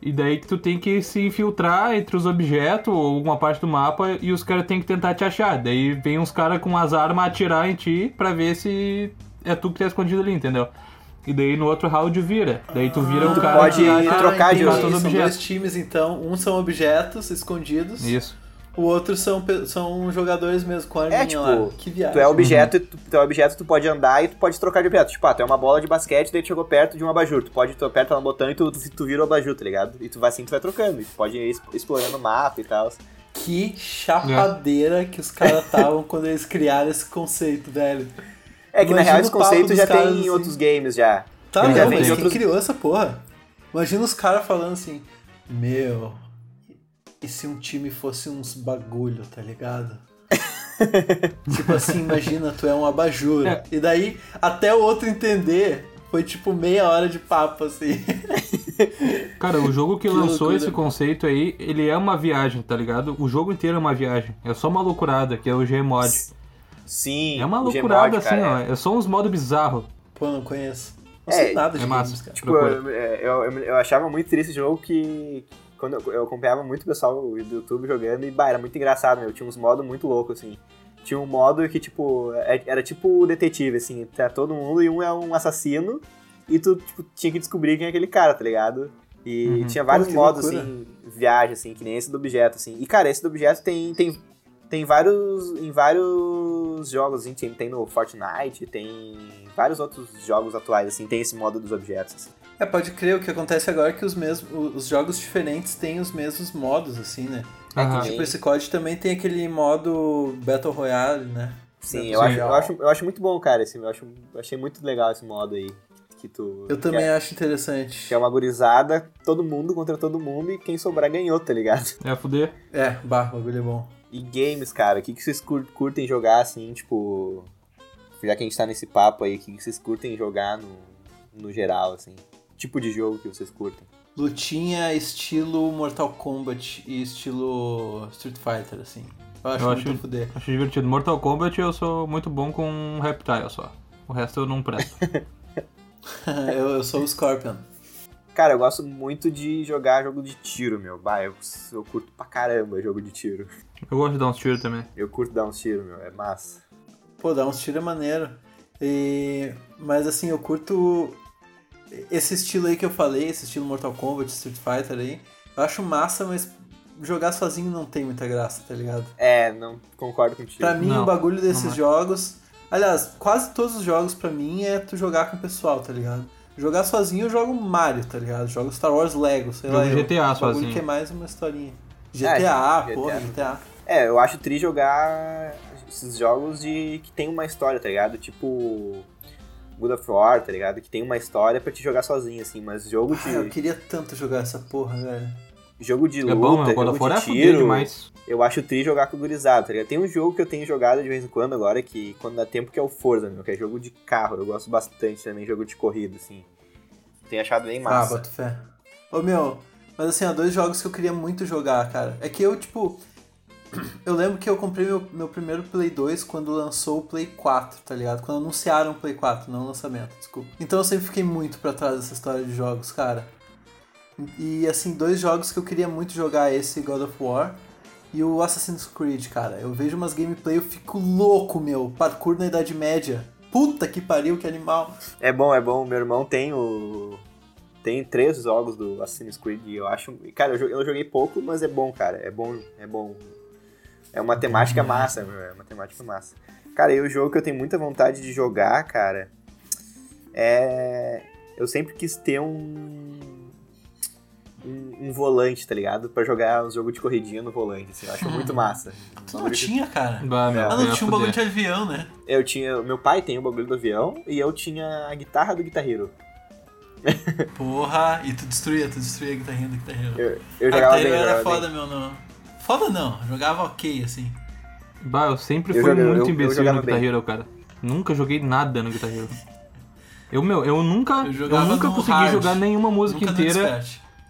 E daí que tu tem que se infiltrar entre os objetos ou alguma parte do mapa e os caras têm que tentar te achar. Daí vem uns caras com as armas atirar em ti pra ver se é tu que tá escondido ali, entendeu? E daí no outro round vira. Daí tu vira o tu cara pode que acha- trocar de os São dois times, então. Um são objetos escondidos. Isso. O outro são, são jogadores mesmo, com a arminha É, tipo, lá. Que viagem. Tu é objeto, e tu, tu é objeto, tu pode andar e tu pode trocar de objeto. Tipo, ah, tu é uma bola de basquete, daí tu chegou perto de um abajur. Tu pode, tu aperta no botão e tu, tu, tu vira o abajur, tá ligado? E tu vai assim, tu vai trocando. E tu pode ir explorando o mapa e tal. Que chapadeira que os caras estavam quando eles criaram esse conceito, velho. É que na Imagina real esse conceito já tem em assim. outros games já. Tá, Ele já não, vem mas outros- criou essa porra? Imagina os caras falando assim, meu, e se um time fosse uns bagulho, tá ligado? tipo assim, imagina, tu é um abajur. É. E daí, até o outro entender, foi tipo meia hora de papo, assim. Cara, o jogo que, Que lançou loucura. esse conceito aí, ele é uma viagem, tá ligado? O jogo inteiro é uma viagem. É só uma loucurada, que é o Gmod. Sim. É uma o loucurada Gmod, assim, cara, ó. É só uns modos bizarros. Pô, não conheço. Não É, sei nada de é massa. games, cara. Tipo, Procura. eu, eu, eu- eu achava muito triste esse jogo que. Quando eu, eu acompanhava muito o pessoal do YouTube jogando e, bah, era muito engraçado, meu. Tinha uns modos muito loucos, assim. Tinha um modo que, tipo, é- era tipo o detetive, assim. Tá todo mundo e um é um assassino e tu, tipo, tinha que descobrir quem é aquele cara, tá ligado? E Uhum. tinha vários Pô, modos, loucura. assim, viagem, assim, que nem esse do objeto, assim. E, cara, esse do objeto tem, tem, tem vários. Em vários jogos, assim, tem, tem no Fortnite, tem vários outros jogos atuais, assim, tem esse modo dos objetos, assim. É, pode crer, o que acontece agora é que os, mesmos, os jogos diferentes têm os mesmos modos, assim, né? Aham. que Tipo, esse COD também tem aquele modo Battle Royale, né? Sim, eu acho, eu, acho, eu acho muito bom, cara. Esse, eu, acho, eu achei muito legal esse modo aí. Que tu. Eu também é, acho interessante. que é uma gurizada, todo mundo contra todo mundo e quem sobrar ganhou, tá ligado? É fuder. É, bah, o bagulho é bom. E games, cara, o que, que vocês cur- curtem jogar assim, tipo. Já que a gente tá nesse papo aí, o que, que vocês curtem jogar no, no geral, assim? Tipo de jogo que vocês curtem? Lutinha estilo Mortal Kombat e estilo Street Fighter, assim. Eu acho Eu muito acho- fuder. Acho divertido. Mortal Kombat eu sou muito bom com Reptile só. O resto eu não presto. eu, eu sou o Scorpion. Cara, eu gosto muito de jogar jogo de tiro, meu. Bah, eu, eu curto pra caramba jogo de tiro. Eu gosto de dar uns tiros também. Eu curto dar uns tiros, meu. É massa. Pô, dá uns tiros é maneiro. E... Mas assim, eu curto esse estilo aí que eu falei, esse estilo Mortal Kombat, Street Fighter aí. Eu acho massa, mas jogar sozinho não tem muita graça, tá ligado? É, não concordo contigo. Pra mim, Não, o bagulho desses é. jogos. Aliás, quase todos os jogos pra mim é tu jogar com o pessoal, tá ligado? Jogar sozinho eu jogo Mario, tá ligado? Jogo Star Wars Lego, sei Jogo lá. eu- GTA o bagulho sozinho. que é mais uma historinha. GTA, GTA. porra, GTA. É, eu acho tri jogar esses jogos de que tem uma história, tá ligado? Tipo God of War, tá ligado? Que tem uma história pra te jogar sozinho, assim, mas jogo Ah, eu de, queria tanto jogar essa porra, velho. Jogo de É luta, bom, meu. God jogo de é tiro, demais. eu acho tri jogar com gurizada, tá ligado? Tem um jogo que eu tenho jogado de vez em quando agora, que quando dá tempo, que é o Forza, meu, que é jogo de carro, eu gosto bastante também, jogo de corrida, assim. Tenho achado bem Ah, massa. boto fé. Ô meu, mas assim, ó, dois jogos que eu queria muito jogar, cara. É que eu, tipo. Eu lembro que eu comprei meu, meu primeiro Play 2 quando lançou o Play 4, tá ligado? Quando anunciaram o Play 4, não o lançamento, desculpa. Então eu sempre fiquei muito pra trás dessa história de jogos, cara. E assim, dois jogos que eu queria muito jogar esse God of War e o Assassin's Creed, cara. Eu vejo umas gameplay, eu fico louco, meu. Parkour na Idade Média. Puta que pariu, que animal. É bom, é bom. Meu irmão tem o. Tem três jogos do Assassin's Creed e eu acho. Cara, eu jo- eu joguei pouco, mas é bom, cara. É bom, é bom. É uma temática massa, meu. É uma temática massa. Cara, e o jogo que eu tenho muita vontade de jogar, cara, é. Eu sempre quis ter um. Um, um volante, tá ligado? Pra jogar um jogo de corridinha no volante, assim. Eu acho muito massa. Tu não tinha, cara? Bah, meu, Ah, Ah, eu não, tinha um bagulho de avião, né? Eu tinha. Meu pai tem o bagulho do avião e eu tinha a guitarra do Guitar Hero. Porra, e tu destruía, tu destruía a guitarrinha do guitarreiro. Eu, eu a jogava bem, guitarreiro eu era jogava foda, bem. meu, não. Foda não, jogava ok, assim. Bah, eu sempre Eu fui joguei- muito eu- eu imbecil jogava no Guitar bem. Hero, cara. Nunca joguei nada no Guitar Hero. Eu, meu, eu nunca, Eu eu, nunca consegui hard, jogar nenhuma música Nunca no inteira.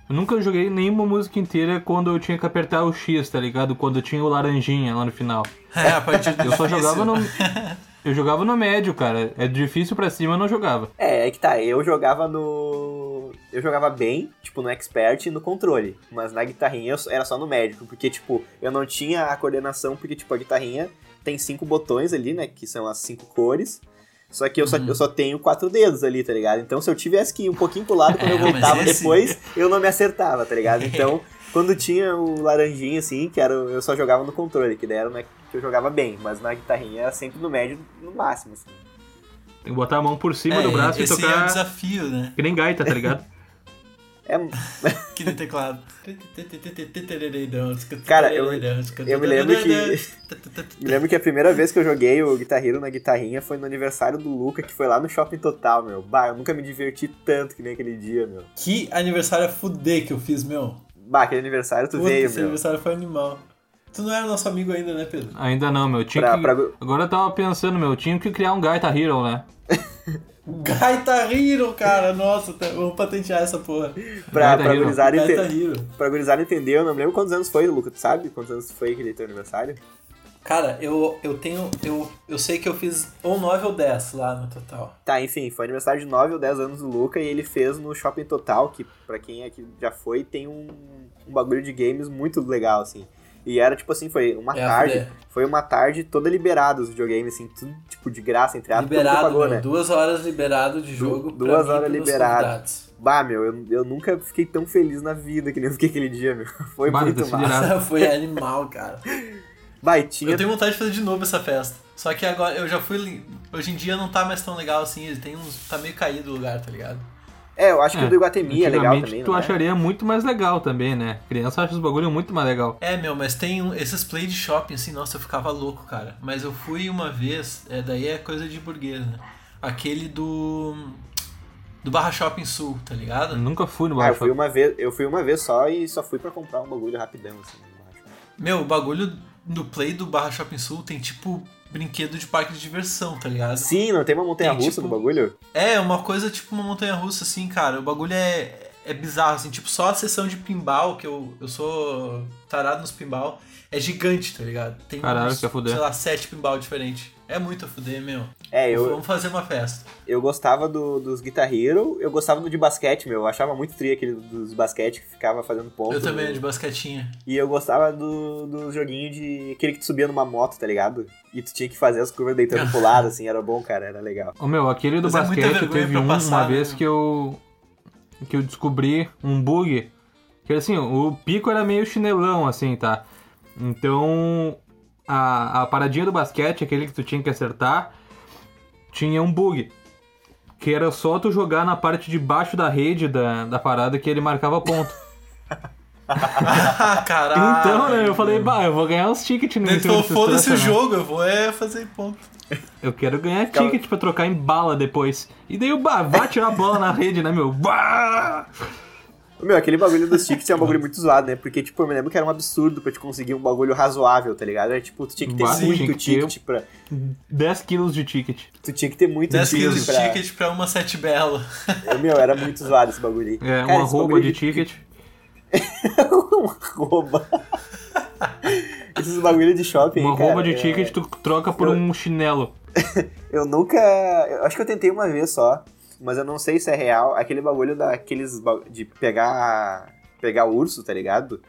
Eu nunca joguei nenhuma música inteira quando eu tinha que apertar o X, tá ligado? Quando tinha o laranjinha lá no final. É, a partir do Eu só jogava no. Eu jogava no médio, cara. É difícil pra cima, eu não jogava. É, é que tá, eu jogava no. Eu jogava bem, tipo, no expert e no controle. Mas na guitarrinha eu- era só no médico, porque, tipo, eu não tinha a coordenação, porque, tipo, a guitarrinha tem cinco botões ali, né? Que são as cinco cores. Só que eu só, eu só tenho quatro dedos ali, tá ligado? Então se eu tivesse que ir um pouquinho pro lado quando É, eu mas voltava esse- depois, eu não me acertava, tá ligado? Então, quando tinha o laranjinha, assim, que era, eu só jogava no controle, que daí era né, que eu jogava bem, mas na guitarrinha era sempre no médio, no máximo, assim. Tem que botar a mão por cima É, do braço e esse é o tocar desafio, né? que nem gaita, tá ligado? É, Que nem teclado. Cara, eu- eu me lembro Me lembro que a primeira vez que eu joguei o Guitar Hero na guitarrinha foi no aniversário do Luca, que foi lá no Shopping Total, meu. Bah, eu nunca me diverti tanto que nem aquele dia, meu. Que aniversário a fuder que eu fiz, meu. Bah, aquele aniversário tu Puta, veio, esse meu. aniversário foi animal. Tu não era nosso amigo ainda, né, Pedro? Ainda não, meu. Tinha Pra, que... pra, Agora eu tava pensando, meu. Tinha que criar um Gaita Hero, né? Gaita Hero, cara. Nossa, tá- vamos patentear essa porra. pra, pra, Hero. gurizada ente- Gaita Hero. pra gurizada entender, eu não me lembro quantos anos foi, Luca, tu sabe? Quantos anos foi aquele teu aniversário? Cara, eu, eu tenho. Eu, eu sei que eu fiz ou 9 ou 10 lá no total. Tá, enfim, foi aniversário de 9 ou 10 anos do Luca e ele fez no Shopping Total, que pra quem aqui já foi, tem um, um bagulho de games muito legal, assim. E era tipo assim, foi uma É tarde, foi uma tarde toda liberada os videogames, assim, tudo tipo de graça, entre aspas, Liberado, pagou, meu, né? duas horas liberado de jogo. pra duas mim horas liberado. Bah, meu, eu, eu nunca fiquei tão feliz na vida que nem eu fiquei aquele dia, meu. Foi Bah, muito decidiram. massa. Foi animal, cara. Bah, e tinha... Eu tenho vontade de fazer de novo essa festa. Só que agora eu já fui. Hoje em dia não tá mais tão legal assim. Ele tem uns. Tá meio caído o lugar, tá ligado? É, eu acho que o do Iguatemi é legal também, tu não é? acharia muito mais legal também, né? Criança acha os bagulho muito mais legal. É, meu, mas tem um- esses play de shopping, assim, nossa, eu ficava louco, cara. Mas eu fui uma vez, é, daí é coisa de burguês, né? Aquele do. Do Barra Shopping Sul, tá ligado? Eu nunca fui no Ah, eu Barra fui uma vez, eu fui uma vez só e só fui pra comprar um bagulho rapidão, assim. Meu, o bagulho do play do Barra Shopping Sul tem tipo brinquedo de parque de diversão, tá ligado? Sim, não tem uma montanha-russa Tem, tipo, no bagulho? É, uma coisa tipo uma montanha russa, assim, cara. O bagulho é, é bizarro, assim. Tipo, só a sessão de pinball, que eu, eu sou tarado nos pinball, é gigante, tá ligado? Tem Caralho, uns, sei lá, sete pinball diferentes. É muito a fuder, meu. É, eu, Vamos fazer uma festa. eu gostava do, dos Guitar Hero, eu gostava do de basquete, meu. Eu achava muito tri aquele dos basquete que ficava fazendo ponto. eu também, de basquetinha. E eu gostava do, do joguinho de. aquele que tu subia numa moto, tá ligado? E tu tinha que fazer as curvas deitando pro lado, assim, era bom, cara, era legal. Ô meu, aquele do Mas é basquete vergonha teve pra um, passar, uma né, vez meu? que eu. que eu descobri um bug. Que assim, o pico era meio chinelão, assim, tá? Então. A, a paradinha do basquete, aquele que tu tinha que acertar, tinha um bug. Que era só tu jogar na parte de baixo da rede da, da parada que ele marcava ponto. Caralho. então, né, eu falei, bah, eu vou ganhar uns tickets no Então foda-se o jogo, eu vou é fazer ponto. Eu quero ganhar Ficava- ticket pra trocar em bala depois. E daí o bah, vai tirar a bola na rede, né, meu? Bah! Meu, aquele bagulho dos tickets é um bagulho muito zoado, né? Porque, tipo, eu me lembro que era um absurdo pra te conseguir um bagulho razoável, tá ligado? Era tipo, tu tinha que ter sim, muito tinha que ter- ticket pra. 10 quilos de ticket. Tu tinha que ter muito 10 ticket quilos de pra. ticket pra uma sete belo. Meu, era muito zoado esse bagulho aí. É, Cara, uma bagulho de ticket. um arroba. Esses bagulho de shopping Uma cara, roupa de é- ticket tu troca por eu- um chinelo. Eu nunca. Eu acho que eu tentei uma vez só, mas eu não sei se é real. Aquele bagulho daqueles. de pegar. pegar urso, tá ligado?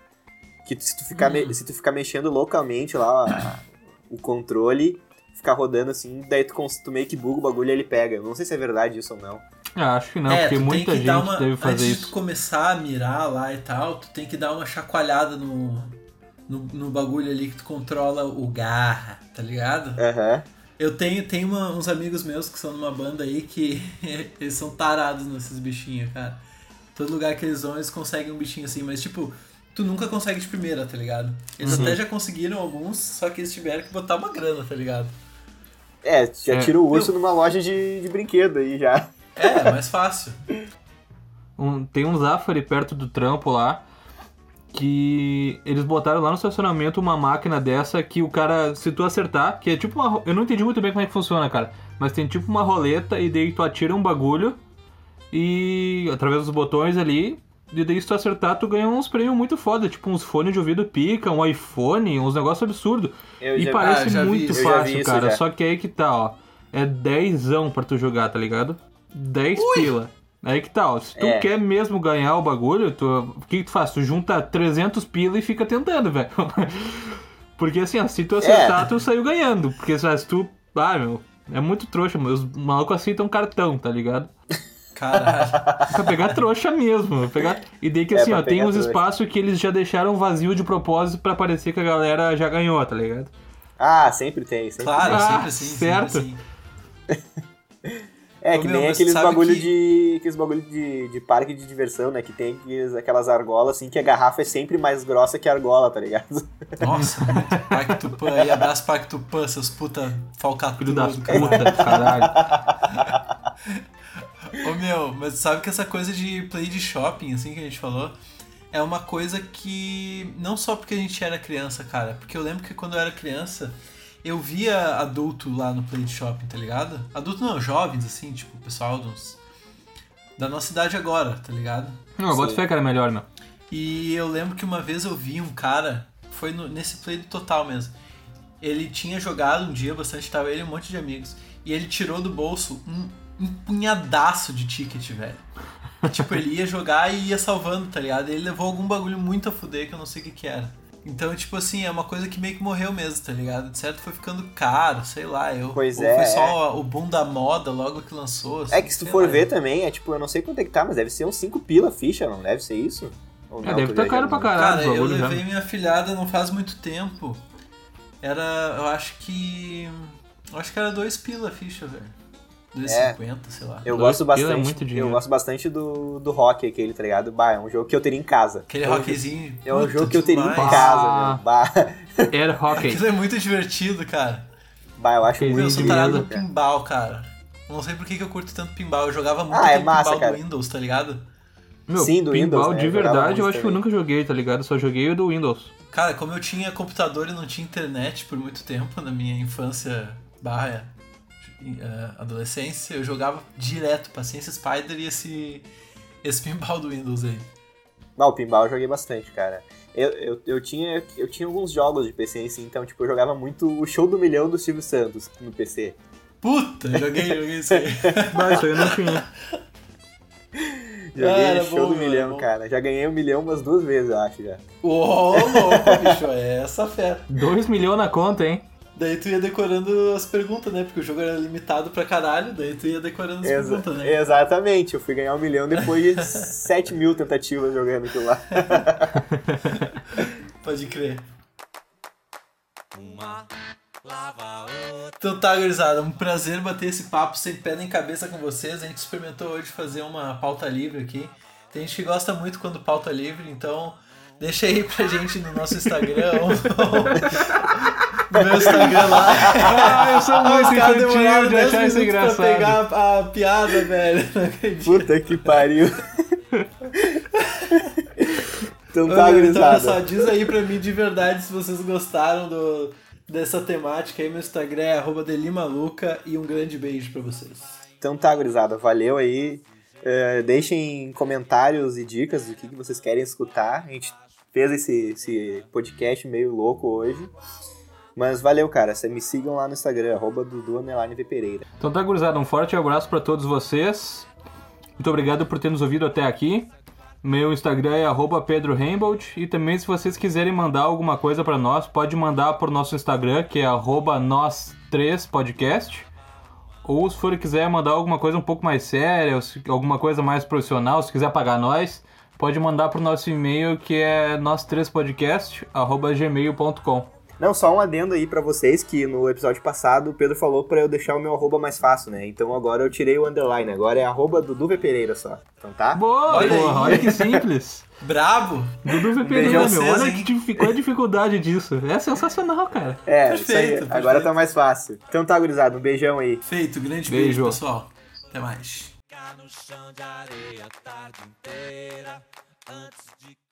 Que se tu ficar, me- se tu ficar mexendo localmente lá a- o controle, ficar rodando assim, daí tu, tu meio que buga o bagulho e ele pega. Eu não sei se é verdade isso ou não. Ah, acho que não, é, porque muita gente uma, deve fazer antes de isso. tu começar a mirar lá e tal, tu tem que dar uma chacoalhada no, no, no bagulho ali que tu controla o garra, tá ligado? Aham. Eu tenho, tenho uma- uns amigos meus que são numa banda aí que eles são tarados nesses bichinhos, cara. Todo lugar que eles vão, eles conseguem um bichinho assim, mas tipo, tu nunca consegue de primeira, tá ligado? Eles até já conseguiram alguns, só que eles tiveram que botar uma grana, tá ligado? É, já É. tira o urso numa loja de, de brinquedo aí já. É, é mais fácil. Um- tem um Zafari perto do trampo lá que eles botaram lá no estacionamento uma máquina dessa que o cara, se tu acertar, que é tipo uma. ro- Eu não entendi muito bem como é que funciona, cara. Mas tem tipo uma roleta e daí tu atira um bagulho e através dos botões ali. E daí se tu acertar, tu ganha uns prêmios muito foda, tipo uns fones de ouvido pica, um iPhone, uns negócios absurdos. E já- parece Ah, muito vi fácil, cara. já. Só que aí que tá, ó. É 10 pra tu jogar, tá ligado? 10 pila. Aí que tá, ó. Se tu É. quer mesmo ganhar o bagulho, tu, o que, que tu faz? Tu junta 300 pila e fica tentando, velho. Porque assim, ó, se tu acertar, É. tu saiu ganhando. Porque se tu. Ah, meu. É muito trouxa, meu. Os malucos aceitam cartão, tá ligado? Caralho. Pra pegar trouxa mesmo. Pegar... E daí que É, assim, pra ó, tem uns espaços que eles já deixaram vazio de propósito pra parecer que a galera já ganhou, tá ligado? Ah, sempre tem, sempre Claro, Ah, sempre assim. sempre certo. assim. É, que nem aqueles bagulho que- de. aqueles bagulho de, de parque de diversão, né? Que tem aqueles, aquelas argolas assim que a garrafa é sempre mais grossa que a argola, tá ligado? Nossa, Pacto Pan aí, abraço Pacto Pan, seus puta falcatrudo. Filho das cara. putas, caralho. Ô meu, mas sabe que essa coisa de play de shopping, assim que a gente falou, é uma coisa que não só porque a gente era criança, cara, porque eu lembro que quando eu era criança, eu via adulto lá no play de shopping, tá ligado? Adulto não, jovens, assim, tipo, pessoal dos, da nossa idade agora, tá ligado? Não, eu boto Sim. fé que era melhor, meu. E eu lembro que uma vez eu vi um cara, foi no- nesse play do total mesmo. Ele tinha jogado um dia bastante, tava ele e um monte de amigos. E ele tirou do bolso um, um punhadaço de ticket, velho. tipo, ele ia jogar e ia salvando, tá ligado? Ele levou algum bagulho muito a fuder que eu não sei o que que era. Então, tipo assim, é uma coisa que meio que morreu mesmo, tá ligado? De certo foi ficando caro, sei lá. Eu, Pois ou é, foi é. só o boom da moda logo que lançou. É assim, que se tu for lá. ver também, é tipo, eu não sei quanto é que tá, mas deve ser uns 5 pila a ficha, não deve ser isso? Ou É, não, deve tá caro pra caralho Cara, eu levei minha filhada não faz muito tempo. Era. Eu acho que. Eu acho que era dois pila a ficha, velho. 2,50, sei lá. Eu gosto é bastante. muito eu gosto bastante do, do rock aquele, tá ligado? Bah, é um jogo que eu teria em casa. Aquele é um rockzinho. É um puta, jogo que eu teria em demais. casa, Ah. meu. Bah, Air Hockey. Aquilo é muito divertido, cara. bah, eu acho Aquele Meu, eu muito sou de tarado pinball, cara. Não sei por que, que eu curto tanto pinball. Eu jogava muito Ah, é massa, pinball cara. do Windows, tá ligado? Meu, Sim, do pinball Windows, né? de Eu verdade eu muito acho que eu nunca joguei, tá ligado? Só joguei o do Windows. Cara, como eu tinha computador e não tinha internet por muito tempo na minha infância barra adolescência, eu jogava direto Paciência Spider e esse, esse pinball do Windows aí. Não, o pinball eu joguei bastante, cara. Eu, eu, eu, tinha, eu tinha alguns jogos de PC assim, então, tipo, eu jogava muito o show do milhão do Silvio Santos no PC. Puta, joguei, joguei isso aí. Mas isso aí eu não tinha. Joguei Ah, show bom, do milhão, bom. cara. Já ganhei um milhão umas duas vezes, eu acho, já. Ô, louco, bicho, é essa fé. 2 milhões na conta, hein? Daí tu ia decorando as perguntas, né? Porque o jogo era limitado pra caralho, daí tu ia decorando as Exa- perguntas, né? Exatamente, eu fui ganhar um milhão depois de 7 mil tentativas jogando aquilo lá. Pode crer. Então tá, gurizada, um prazer bater esse papo sem pé nem cabeça com vocês. A gente experimentou hoje fazer uma pauta livre aqui. Tem gente que gosta muito quando pauta livre, então deixa aí pra gente no nosso Instagram ou meu Instagram lá. Ah, eu sou muito Os caras infantil de 10 achar isso minutos pra engraçado. pegar a, a piada, velho. Não acredito. Puta que pariu. então Ô, tá, meu, então gurizada. diz aí pra mim de verdade se vocês gostaram do, dessa temática aí. Meu Instagram é arroba delimaluca e um grande beijo pra vocês. Então tá, gurizada. Valeu aí. É, deixem comentários e dicas do que, que vocês querem escutar. A gente fez esse, esse podcast meio louco hoje. Mas valeu, cara. Cê me sigam lá no Instagram, arroba Dudu Pereira. Então tá, gurizada, um forte abraço pra todos vocês. Muito obrigado por ter nos ouvido até aqui. Meu Instagram é arroba Pedro. E também, se vocês quiserem mandar alguma coisa pra nós, pode mandar por nosso Instagram, que é arroba nós3podcast. Ou se for quiser mandar alguma coisa um pouco mais séria, alguma coisa mais profissional, se quiser pagar nós, pode mandar pro nosso e-mail, que é nós3podcast, arroba gmail.com. Não, só um adendo aí pra vocês que no episódio passado o Pedro falou pra eu deixar o meu arroba mais fácil, né? Então agora eu tirei o underline, agora é arroba Dudu V Pereira só. Então tá? Boa, Olha porra, olha que simples. Brabo! Dudu VP Beijão meu. Olha que qual é a dificuldade disso. É sensacional, cara. É, Perfeito, isso aí. perfeito. Agora tá mais fácil. Então tá, gurizada, um beijão aí. Feito, grande Beijo. beijo, pessoal. Até mais. Ficar no chão de areia a tarde inteira antes de